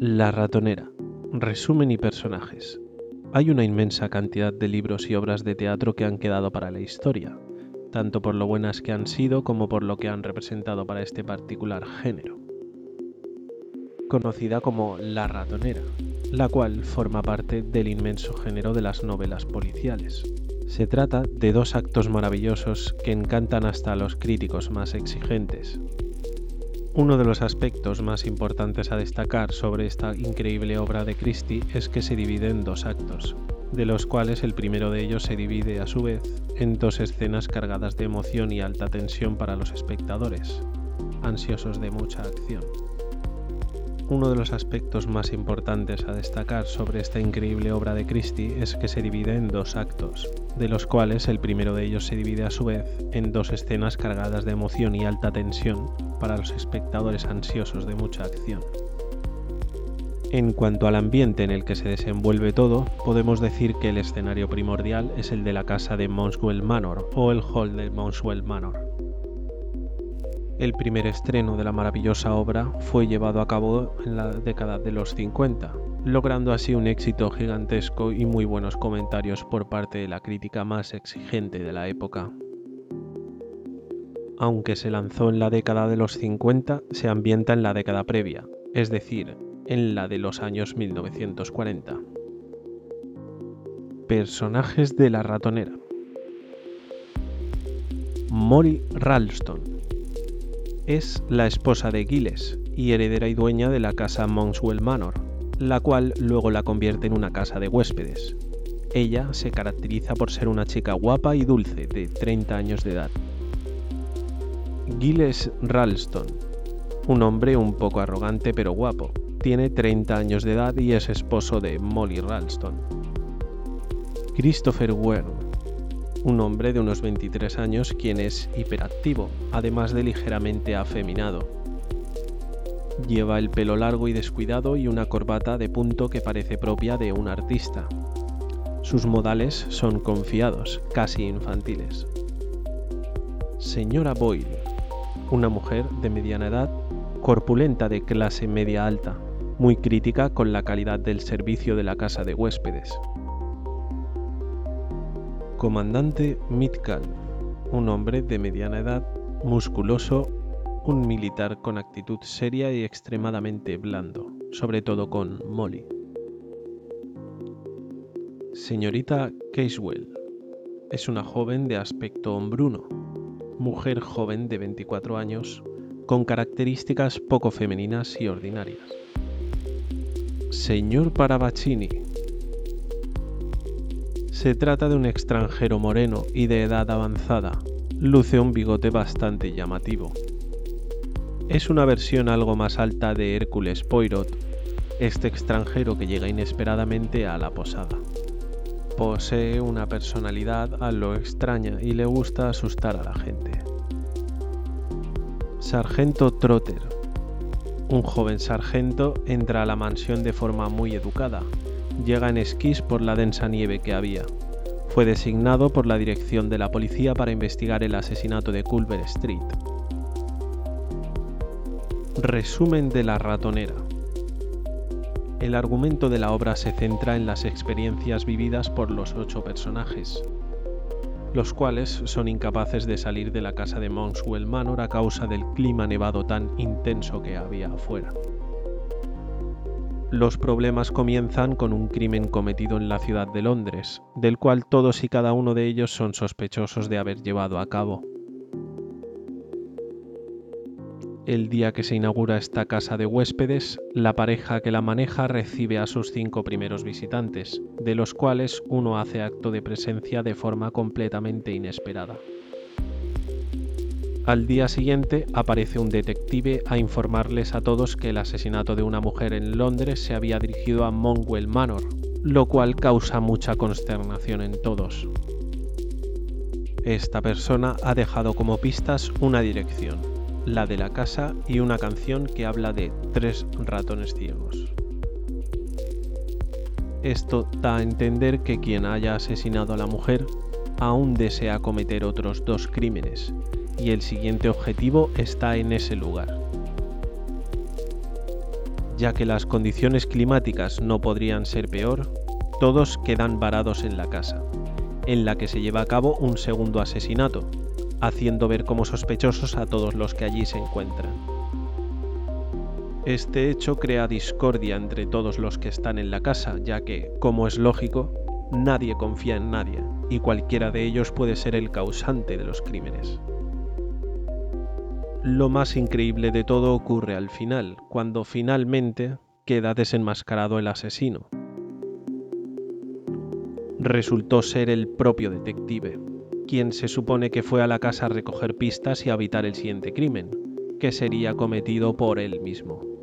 La ratonera. Resumen y personajes. Hay una inmensa cantidad de libros y obras de teatro que han quedado para la historia, tanto por lo buenas que han sido como por lo que han representado para este particular género. Conocida como La ratonera, la cual forma parte del inmenso género de las novelas policiales. Se trata de dos actos maravillosos que encantan hasta a los críticos más exigentes, uno de los aspectos más importantes a destacar sobre esta increíble obra de Christie es que se divide en dos actos, de los cuales el primero de ellos se divide a su vez en dos escenas cargadas de emoción y alta tensión para los espectadores, ansiosos de mucha acción. Uno de los aspectos más importantes a destacar sobre esta increíble obra de Christie es que se divide en dos actos, de los cuales el primero de ellos se divide a su vez en dos escenas cargadas de emoción y alta tensión para los espectadores ansiosos de mucha acción. En cuanto al ambiente en el que se desenvuelve todo, podemos decir que el escenario primordial es el de la casa de Monswell Manor o el hall de Monswell Manor el primer estreno de la maravillosa obra fue llevado a cabo en la década de los 50, logrando así un éxito gigantesco y muy buenos comentarios por parte de la crítica más exigente de la época. Aunque se lanzó en la década de los 50, se ambienta en la década previa, es decir, en la de los años 1940. Personajes de la ratonera. Molly Ralston es la esposa de Giles y heredera y dueña de la casa Monswell Manor, la cual luego la convierte en una casa de huéspedes. Ella se caracteriza por ser una chica guapa y dulce de 30 años de edad. Giles Ralston, un hombre un poco arrogante pero guapo, tiene 30 años de edad y es esposo de Molly Ralston. Christopher Wern, un hombre de unos 23 años quien es hiperactivo, además de ligeramente afeminado. Lleva el pelo largo y descuidado y una corbata de punto que parece propia de un artista. Sus modales son confiados, casi infantiles. Señora Boyle, una mujer de mediana edad, corpulenta de clase media alta, muy crítica con la calidad del servicio de la casa de huéspedes. Comandante Mitcal, un hombre de mediana edad, musculoso, un militar con actitud seria y extremadamente blando, sobre todo con Molly. Señorita Casewell, es una joven de aspecto hombruno, mujer joven de 24 años, con características poco femeninas y ordinarias. Señor Parabacini, se trata de un extranjero moreno y de edad avanzada. Luce un bigote bastante llamativo. Es una versión algo más alta de Hércules Poirot, este extranjero que llega inesperadamente a la posada. Posee una personalidad a lo extraña y le gusta asustar a la gente. Sargento Trotter. Un joven sargento entra a la mansión de forma muy educada, llega en esquís por la densa nieve que había. Fue designado por la dirección de la policía para investigar el asesinato de Culver Street. Resumen de la ratonera. El argumento de la obra se centra en las experiencias vividas por los ocho personajes, los cuales son incapaces de salir de la casa de Monswell Manor a causa del clima nevado tan intenso que había afuera. Los problemas comienzan con un crimen cometido en la ciudad de Londres, del cual todos y cada uno de ellos son sospechosos de haber llevado a cabo. El día que se inaugura esta casa de huéspedes, la pareja que la maneja recibe a sus cinco primeros visitantes, de los cuales uno hace acto de presencia de forma completamente inesperada. Al día siguiente aparece un detective a informarles a todos que el asesinato de una mujer en Londres se había dirigido a Monwell Manor, lo cual causa mucha consternación en todos. Esta persona ha dejado como pistas una dirección, la de la casa y una canción que habla de tres ratones ciegos. Esto da a entender que quien haya asesinado a la mujer aún desea cometer otros dos crímenes, y el siguiente objetivo está en ese lugar. ya que las condiciones climáticas no podrían ser peor, todos quedan varados en la casa, en la que se lleva a cabo un segundo asesinato, haciendo ver como sospechosos a todos los que allí se encuentran. Este hecho crea discordia entre todos los que están en la casa, ya que, como es lógico, nadie confía en nadie, y cualquiera de ellos puede ser el causante de los crímenes. Lo más increíble de todo ocurre al final, cuando finalmente queda desenmascarado el asesino. Resultó ser el propio detective, quien se supone que fue a la casa a recoger pistas y a evitar el siguiente crimen, que sería cometido por él mismo.